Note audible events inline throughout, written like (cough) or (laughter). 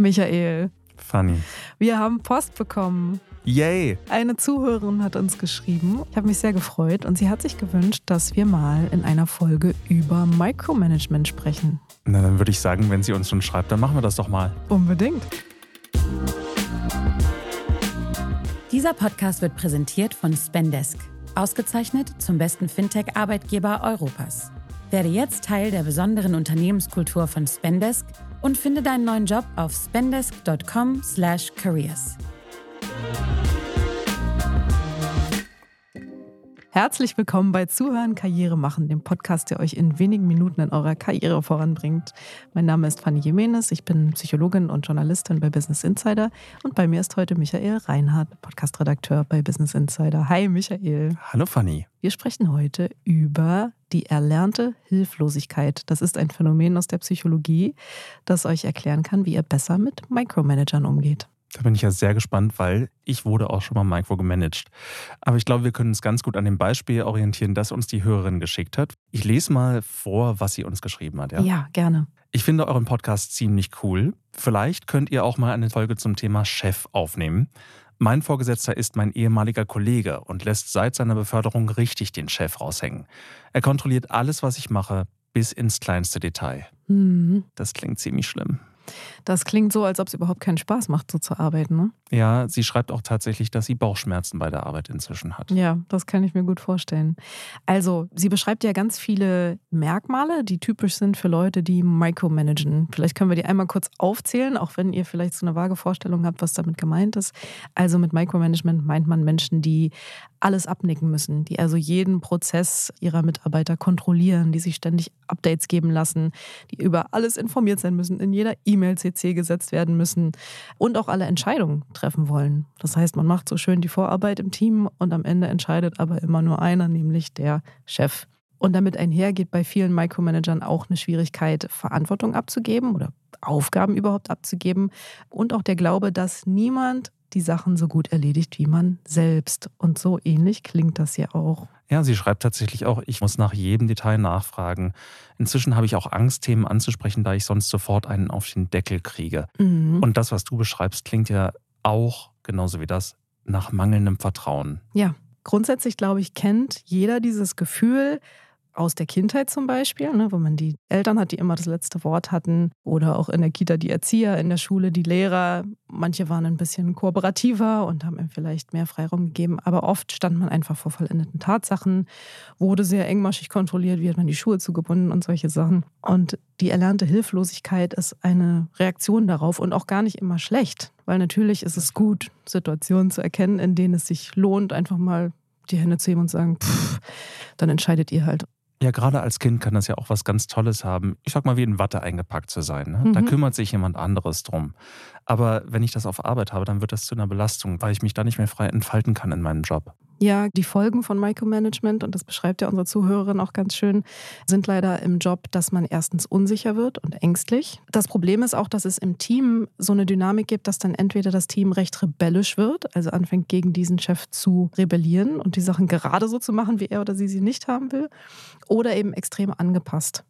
Michael, Funny. wir haben Post bekommen. Yay! Eine Zuhörerin hat uns geschrieben. Ich habe mich sehr gefreut und sie hat sich gewünscht, dass wir mal in einer Folge über Micromanagement sprechen. Na, dann würde ich sagen, wenn sie uns schon schreibt, dann machen wir das doch mal. Unbedingt. Dieser Podcast wird präsentiert von Spendesk, ausgezeichnet zum besten Fintech-Arbeitgeber Europas. Werde jetzt Teil der besonderen Unternehmenskultur von Spendesk und finde deinen neuen Job auf spendesk.com/careers. Herzlich willkommen bei Zuhören Karriere machen, dem Podcast, der euch in wenigen Minuten in eurer Karriere voranbringt. Mein Name ist Fanny Jimenez, ich bin Psychologin und Journalistin bei Business Insider und bei mir ist heute Michael Reinhardt, Podcastredakteur bei Business Insider. Hi Michael. Hallo Fanny. Wir sprechen heute über die erlernte Hilflosigkeit. Das ist ein Phänomen aus der Psychologie, das euch erklären kann, wie ihr besser mit Micromanagern umgeht. Da bin ich ja sehr gespannt, weil ich wurde auch schon mal Micro gemanagt. Aber ich glaube, wir können uns ganz gut an dem Beispiel orientieren, das uns die Hörerin geschickt hat. Ich lese mal vor, was sie uns geschrieben hat. Ja, Ja, gerne. Ich finde euren Podcast ziemlich cool. Vielleicht könnt ihr auch mal eine Folge zum Thema Chef aufnehmen. Mein Vorgesetzter ist mein ehemaliger Kollege und lässt seit seiner Beförderung richtig den Chef raushängen. Er kontrolliert alles, was ich mache, bis ins kleinste Detail. Mhm. Das klingt ziemlich schlimm. Das klingt so, als ob es überhaupt keinen Spaß macht, so zu arbeiten. Ne? Ja, sie schreibt auch tatsächlich, dass sie Bauchschmerzen bei der Arbeit inzwischen hat. Ja, das kann ich mir gut vorstellen. Also, sie beschreibt ja ganz viele Merkmale, die typisch sind für Leute, die micromanagen. Vielleicht können wir die einmal kurz aufzählen, auch wenn ihr vielleicht so eine vage Vorstellung habt, was damit gemeint ist. Also mit Micromanagement meint man Menschen, die alles abnicken müssen, die also jeden Prozess ihrer Mitarbeiter kontrollieren, die sich ständig Updates geben lassen, die über alles informiert sein müssen, in jeder E-Mail CC gesetzt werden müssen und auch alle Entscheidungen treffen wollen. Das heißt, man macht so schön die Vorarbeit im Team und am Ende entscheidet aber immer nur einer, nämlich der Chef. Und damit einhergeht bei vielen Micromanagern auch eine Schwierigkeit, Verantwortung abzugeben oder Aufgaben überhaupt abzugeben und auch der Glaube, dass niemand die Sachen so gut erledigt wie man selbst. Und so ähnlich klingt das ja auch. Ja, sie schreibt tatsächlich auch, ich muss nach jedem Detail nachfragen. Inzwischen habe ich auch Angst, Themen anzusprechen, da ich sonst sofort einen auf den Deckel kriege. Mhm. Und das, was du beschreibst, klingt ja auch, genauso wie das, nach mangelndem Vertrauen. Ja, grundsätzlich glaube ich, kennt jeder dieses Gefühl aus der Kindheit zum Beispiel, ne, wo man die Eltern hat, die immer das letzte Wort hatten oder auch in der Kita die Erzieher, in der Schule die Lehrer. Manche waren ein bisschen kooperativer und haben ihm vielleicht mehr Freiraum gegeben, aber oft stand man einfach vor vollendeten Tatsachen, wurde sehr engmaschig kontrolliert, wie hat man die Schuhe zugebunden und solche Sachen. Und die erlernte Hilflosigkeit ist eine Reaktion darauf und auch gar nicht immer schlecht, weil natürlich ist es gut, Situationen zu erkennen, in denen es sich lohnt, einfach mal die Hände zu heben und sagen, pff, dann entscheidet ihr halt. Ja, gerade als Kind kann das ja auch was ganz Tolles haben. Ich sag mal, wie in Watte eingepackt zu sein. Ne? Da Mhm. kümmert sich jemand anderes drum. Aber wenn ich das auf Arbeit habe, dann wird das zu einer Belastung, weil ich mich da nicht mehr frei entfalten kann in meinem Job. Ja, die Folgen von Micromanagement, und das beschreibt ja unsere Zuhörerin auch ganz schön, sind leider im Job, dass man erstens unsicher wird und ängstlich. Das Problem ist auch, dass es im Team so eine Dynamik gibt, dass dann entweder das Team recht rebellisch wird, also anfängt gegen diesen Chef zu rebellieren und die Sachen gerade so zu machen, wie er oder sie sie nicht haben will, oder eben extrem angepasst.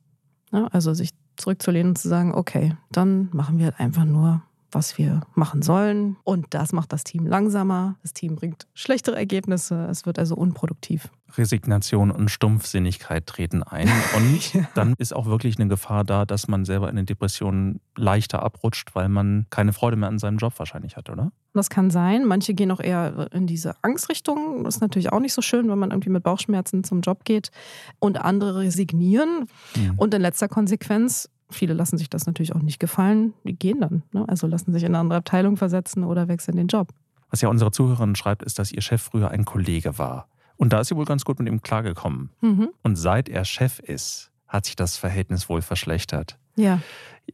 Ja, also sich zurückzulehnen und zu sagen, okay, dann machen wir halt einfach nur was wir machen sollen. Und das macht das Team langsamer. Das Team bringt schlechtere Ergebnisse. Es wird also unproduktiv. Resignation und Stumpfsinnigkeit treten ein. (laughs) Und Ja. dann ist auch wirklich eine Gefahr da, dass man selber in eine Depression leichter abrutscht, weil man keine Freude mehr an seinem Job wahrscheinlich hat, oder? Das kann sein. Manche gehen auch eher in diese Angstrichtung. Das ist natürlich auch nicht so schön, wenn man irgendwie mit Bauchschmerzen zum Job geht. Und andere resignieren. Mhm. Und in letzter Konsequenz, viele lassen sich das natürlich auch nicht gefallen. Die gehen dann. Ne? Also lassen sich in eine andere Abteilung versetzen oder wechseln den Job. Was ja unsere Zuhörerin schreibt, ist, dass ihr Chef früher ein Kollege war. Und da ist sie wohl ganz gut mit ihm klargekommen. Mhm. Und seit er Chef ist, hat sich das Verhältnis wohl verschlechtert. Ja.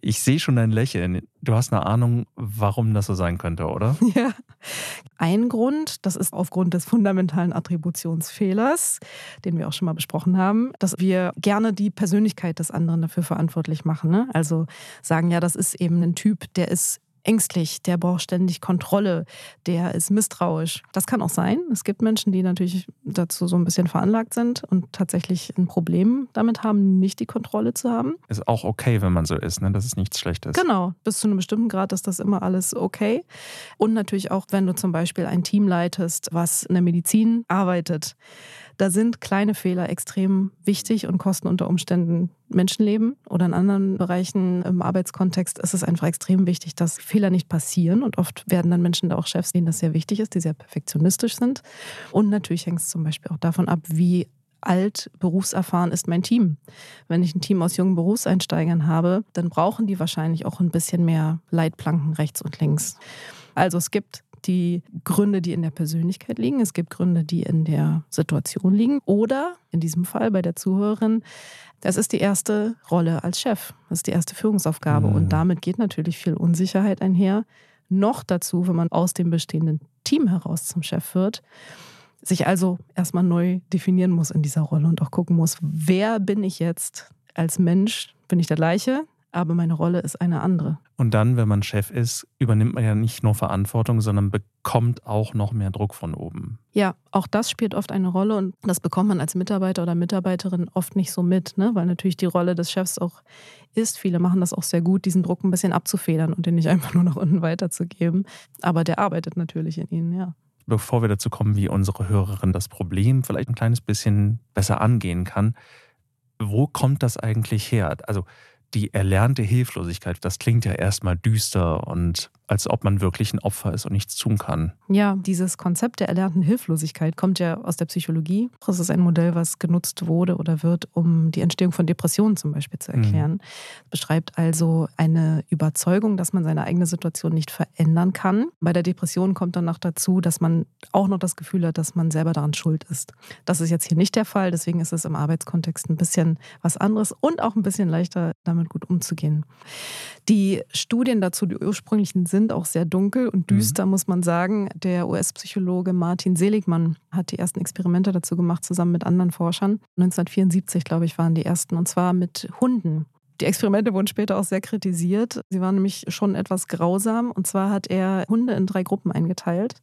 Ich sehe schon dein Lächeln. Du hast eine Ahnung, warum das so sein könnte, oder? (laughs) Ja. Ein Grund, das ist aufgrund des fundamentalen Attributionsfehlers, den wir auch schon mal besprochen haben, dass wir gerne die Persönlichkeit des anderen dafür verantwortlich machen. Ne? Also sagen, ja, das ist eben ein Typ, der ist ängstlich, der braucht ständig Kontrolle, der ist misstrauisch. Das kann auch sein. Es gibt Menschen, die natürlich dazu so ein bisschen veranlagt sind und tatsächlich ein Problem damit haben, nicht die Kontrolle zu haben. Ist auch okay, wenn man so ist, ne? Das ist nichts Schlechtes. Genau, bis zu einem bestimmten Grad ist das immer alles okay. Und natürlich auch, wenn du zum Beispiel ein Team leitest, was in der Medizin arbeitet da sind kleine Fehler extrem wichtig und kosten unter Umständen Menschenleben oder in anderen Bereichen im Arbeitskontext ist es einfach extrem wichtig, dass Fehler nicht passieren. Und oft werden dann Menschen da auch Chefs, denen das sehr wichtig ist, die sehr perfektionistisch sind. Und natürlich hängt es zum Beispiel auch davon ab, wie alt berufserfahren ist mein Team. Wenn ich ein Team aus jungen Berufseinsteigern habe, dann brauchen die wahrscheinlich auch ein bisschen mehr Leitplanken rechts und links. Also es gibt die Gründe, die in der Persönlichkeit liegen. Es gibt Gründe, die in der Situation liegen. Oder in diesem Fall bei der Zuhörerin, das ist die erste Rolle als Chef. Das ist die erste Führungsaufgabe. Mhm. Und damit geht natürlich viel Unsicherheit einher. Noch dazu, wenn man aus dem bestehenden Team heraus zum Chef wird, sich also erstmal neu definieren muss in dieser Rolle und auch gucken muss, wer bin ich jetzt als Mensch? Bin ich der gleiche? Aber meine Rolle ist eine andere. Und dann, wenn man Chef ist, übernimmt man ja nicht nur Verantwortung, sondern bekommt auch noch mehr Druck von oben. Ja, auch das spielt oft eine Rolle und das bekommt man als Mitarbeiter oder Mitarbeiterin oft nicht so mit, ne? weil natürlich die Rolle des Chefs auch ist. Viele machen das auch sehr gut, diesen Druck ein bisschen abzufedern und den nicht einfach nur nach unten weiterzugeben. Aber der arbeitet natürlich in ihnen, ja bevor wir dazu kommen, wie unsere Hörerin das Problem vielleicht ein kleines bisschen besser angehen kann, wo kommt das eigentlich her? Also die erlernte Hilflosigkeit, das klingt ja erstmal düster und als ob man wirklich ein Opfer ist und nichts tun kann. Ja, dieses Konzept der erlernten Hilflosigkeit kommt ja aus der Psychologie. Das ist ein Modell, was genutzt wurde oder wird, um die Entstehung von Depressionen zum Beispiel zu erklären. Mhm. Beschreibt also eine Überzeugung, dass man seine eigene Situation nicht verändern kann. Bei der Depression kommt dann noch dazu, dass man auch noch das Gefühl hat, dass man selber daran schuld ist. Das ist jetzt hier nicht der Fall, deswegen ist es im Arbeitskontext ein bisschen was anderes und auch ein bisschen leichter, damit gut umzugehen. Die Studien dazu, die ursprünglichen sind auch sehr dunkel und düster, mhm. muss man sagen. Der US-Psychologe Martin Seligmann hat die ersten Experimente dazu gemacht, zusammen mit anderen Forschern. 1974, glaube ich, waren die ersten, und zwar mit Hunden. Die Experimente wurden später auch sehr kritisiert. Sie waren nämlich schon etwas grausam. Und zwar hat er Hunde in drei Gruppen eingeteilt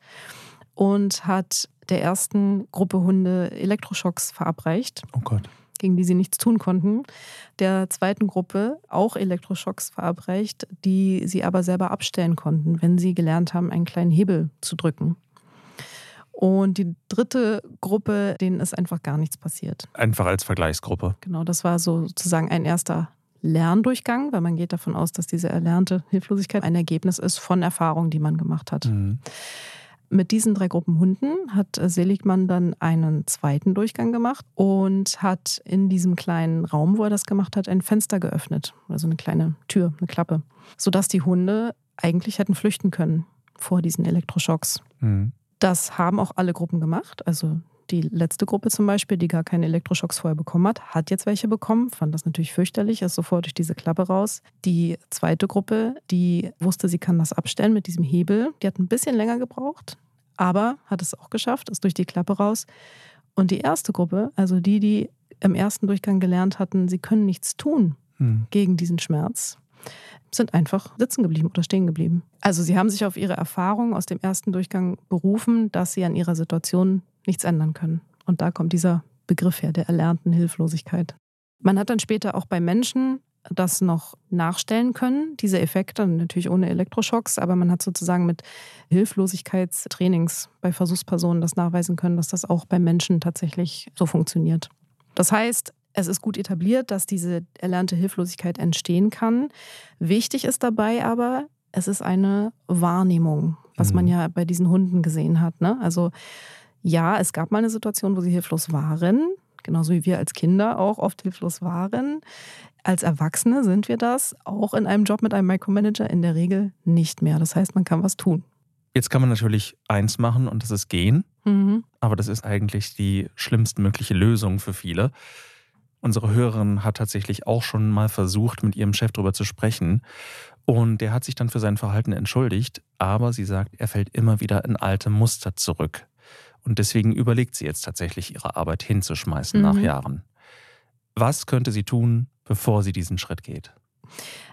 und hat der ersten Gruppe Hunde Elektroschocks verabreicht. Oh Gott gegen die sie nichts tun konnten, der zweiten Gruppe auch Elektroschocks verabreicht, die sie aber selber abstellen konnten, wenn sie gelernt haben, einen kleinen Hebel zu drücken. Und die dritte Gruppe, denen ist einfach gar nichts passiert. Einfach als Vergleichsgruppe. Genau, das war so sozusagen ein erster Lerndurchgang, weil man geht davon aus, dass diese erlernte Hilflosigkeit ein Ergebnis ist von Erfahrungen, die man gemacht hat. Mhm. Mit diesen drei Gruppen Hunden hat äh, Seligmann dann einen zweiten Durchgang gemacht und hat in diesem kleinen Raum, wo er das gemacht hat, ein Fenster geöffnet. Also eine kleine Tür, eine Klappe. Sodass die Hunde eigentlich hätten flüchten können vor diesen Elektroschocks. Mhm. Das haben auch alle Gruppen gemacht. Also die letzte Gruppe zum Beispiel, die gar keine Elektroschocks vorher bekommen hat, hat jetzt welche bekommen, fand das natürlich fürchterlich, ist sofort durch diese Klappe raus. Die zweite Gruppe, die wusste, sie kann das abstellen mit diesem Hebel, die hat ein bisschen länger gebraucht, aber hat es auch geschafft, ist durch die Klappe raus. Und die erste Gruppe, also die, die im ersten Durchgang gelernt hatten, sie können nichts tun hm. gegen diesen Schmerz, sind einfach sitzen geblieben oder stehen geblieben. Also sie haben sich auf ihre Erfahrung aus dem ersten Durchgang berufen, dass sie an ihrer Situation nichts ändern können. Und da kommt dieser Begriff her, der erlernten Hilflosigkeit. Man hat dann später auch bei Menschen das noch nachstellen können, diese Effekte, natürlich ohne Elektroschocks, aber man hat sozusagen mit Hilflosigkeitstrainings bei Versuchspersonen das nachweisen können, dass das auch bei Menschen tatsächlich so funktioniert. Das heißt, es ist gut etabliert, dass diese erlernte Hilflosigkeit entstehen kann. Wichtig ist dabei aber, es ist eine Wahrnehmung, was mhm. man ja bei diesen Hunden gesehen hat. Ne? Also ja, es gab mal eine Situation, wo sie hilflos waren, genauso wie wir als Kinder auch oft hilflos waren. Als Erwachsene sind wir das auch in einem Job mit einem Micromanager in der Regel nicht mehr. Das heißt, man kann was tun. Jetzt kann man natürlich eins machen und das ist gehen. Mhm. Aber das ist eigentlich die schlimmstmögliche Lösung für viele. Unsere Hörerin hat tatsächlich auch schon mal versucht, mit ihrem Chef darüber zu sprechen. Und der hat sich dann für sein Verhalten entschuldigt. Aber sie sagt, er fällt immer wieder in alte Muster zurück. Und deswegen überlegt sie jetzt tatsächlich, ihre Arbeit hinzuschmeißen mhm. nach Jahren. Was könnte sie tun, bevor sie diesen Schritt geht?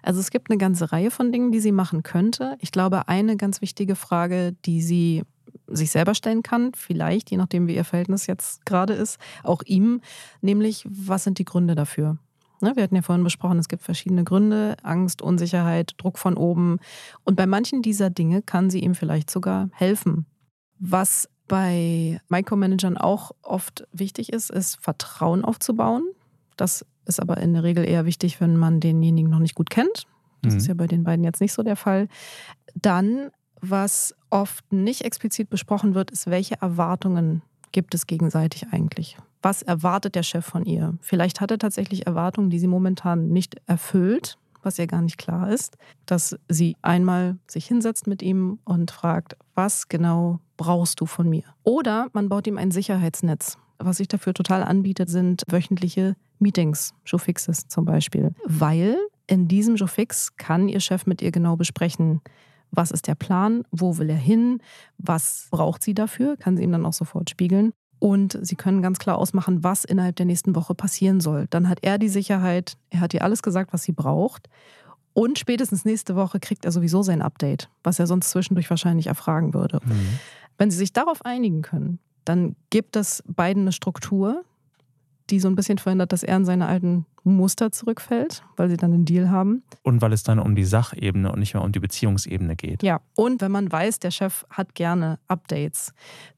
Also es gibt eine ganze Reihe von Dingen, die sie machen könnte. Ich glaube, eine ganz wichtige Frage, die sie sich selber stellen kann, vielleicht, je nachdem, wie ihr Verhältnis jetzt gerade ist, auch ihm, nämlich, was sind die Gründe dafür? Ne, wir hatten ja vorhin besprochen, es gibt verschiedene Gründe, Angst, Unsicherheit, Druck von oben. Und bei manchen dieser Dinge kann sie ihm vielleicht sogar helfen. Was bei Micromanagern auch oft wichtig ist, ist Vertrauen aufzubauen. Das ist aber in der Regel eher wichtig, wenn man denjenigen noch nicht gut kennt. Das mhm. ist ja bei den beiden jetzt nicht so der Fall. Dann, was oft nicht explizit besprochen wird, ist, welche Erwartungen gibt es gegenseitig eigentlich? Was erwartet der Chef von ihr? Vielleicht hat er tatsächlich Erwartungen, die sie momentan nicht erfüllt, was ihr gar nicht klar ist, dass sie einmal sich hinsetzt mit ihm und fragt, was genau brauchst du von mir? Oder man baut ihm ein Sicherheitsnetz. Was sich dafür total anbietet, sind wöchentliche Meetings, Showfixes zum Beispiel. Weil in diesem Showfix kann ihr Chef mit ihr genau besprechen, was ist der Plan, wo will er hin, was braucht sie dafür, kann sie ihm dann auch sofort spiegeln. Und sie können ganz klar ausmachen, was innerhalb der nächsten Woche passieren soll. Dann hat er die Sicherheit, er hat ihr alles gesagt, was sie braucht. Und spätestens nächste Woche kriegt er sowieso sein Update, was er sonst zwischendurch wahrscheinlich erfragen würde. Mhm. Wenn sie sich darauf einigen können, dann gibt es beiden eine Struktur, die so ein bisschen verhindert, dass er in seine alten Muster zurückfällt, weil sie dann einen Deal haben. Und weil es dann um die Sachebene und nicht mehr um die Beziehungsebene geht. Ja, und wenn man weiß, der Chef hat gerne Updates,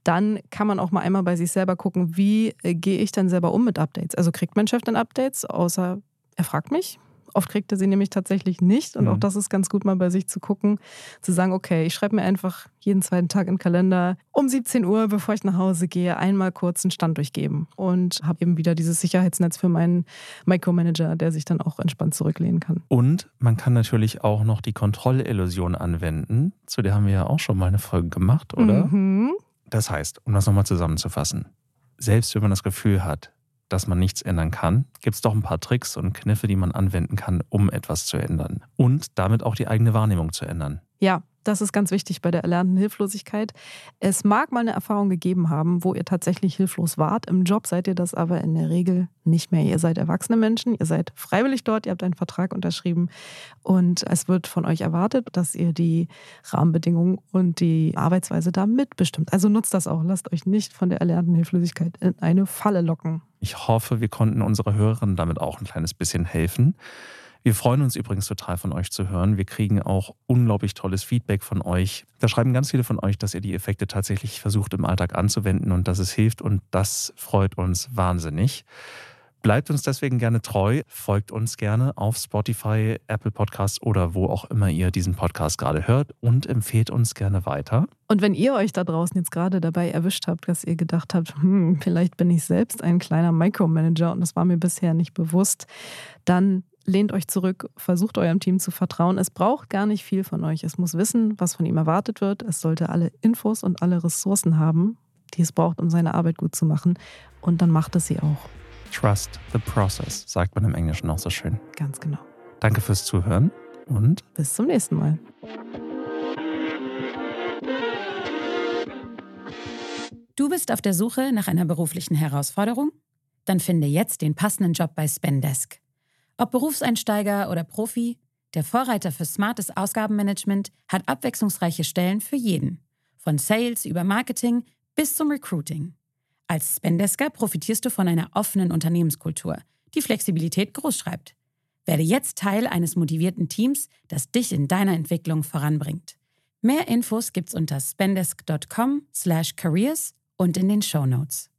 dann kann man auch mal einmal bei sich selber gucken, wie äh, gehe ich denn selber um mit Updates? Also kriegt mein Chef dann Updates, außer er fragt mich? Oft kriegt er sie nämlich tatsächlich nicht. Und mhm. auch das ist ganz gut, mal bei sich zu gucken, zu sagen, okay, ich schreibe mir einfach jeden zweiten Tag im Kalender um 17 Uhr, bevor ich nach Hause gehe, einmal kurz einen Stand durchgeben. Und habe eben wieder dieses Sicherheitsnetz für meinen Micromanager, der sich dann auch entspannt zurücklehnen kann. Und man kann natürlich auch noch die Kontrollillusion anwenden. Zu der haben wir ja auch schon mal eine Folge gemacht, oder? Mhm. Das heißt, um das nochmal zusammenzufassen, selbst wenn man das Gefühl hat, dass man nichts ändern kann, gibt es doch ein paar Tricks und Kniffe, die man anwenden kann, um etwas zu ändern und damit auch die eigene Wahrnehmung zu ändern. Ja, das ist ganz wichtig bei der erlernten Hilflosigkeit. Es mag mal eine Erfahrung gegeben haben, wo ihr tatsächlich hilflos wart. Im Job seid ihr das aber in der Regel nicht mehr. Ihr seid erwachsene Menschen, ihr seid freiwillig dort, ihr habt einen Vertrag unterschrieben und es wird von euch erwartet, dass ihr die Rahmenbedingungen und die Arbeitsweise da mitbestimmt. Also nutzt das auch. Lasst euch nicht von der erlernten Hilflosigkeit in eine Falle locken. Ich hoffe, wir konnten unsere Hörerinnen damit auch ein kleines bisschen helfen. Wir freuen uns übrigens total von euch zu hören. Wir kriegen auch unglaublich tolles Feedback von euch. Da schreiben ganz viele von euch, dass ihr die Effekte tatsächlich versucht im Alltag anzuwenden und dass es hilft und das freut uns wahnsinnig. Bleibt uns deswegen gerne treu, folgt uns gerne auf Spotify, Apple Podcasts oder wo auch immer ihr diesen Podcast gerade hört und empfehlt uns gerne weiter. Und wenn ihr euch da draußen jetzt gerade dabei erwischt habt, dass ihr gedacht habt, hm, vielleicht bin ich selbst ein kleiner Micromanager und das war mir bisher nicht bewusst, dann lehnt euch zurück, versucht eurem Team zu vertrauen. Es braucht gar nicht viel von euch. Es muss wissen, was von ihm erwartet wird. Es sollte alle Infos und alle Ressourcen haben, die es braucht, um seine Arbeit gut zu machen. Und dann macht es sie auch. Trust the process, sagt man im Englischen auch so schön. Ganz genau. Danke fürs Zuhören und bis zum nächsten Mal. Du bist auf der Suche nach einer beruflichen Herausforderung? Dann finde jetzt den passenden Job bei Spendesk. Ob Berufseinsteiger oder Profi, der Vorreiter für smartes Ausgabenmanagement hat abwechslungsreiche Stellen für jeden. Von Sales über Marketing bis zum Recruiting. Als Spendesker profitierst du von einer offenen Unternehmenskultur, die Flexibilität großschreibt. Werde jetzt Teil eines motivierten Teams, das dich in deiner Entwicklung voranbringt. Mehr Infos gibt's unter spendesk.com/careers und in den Show Notes.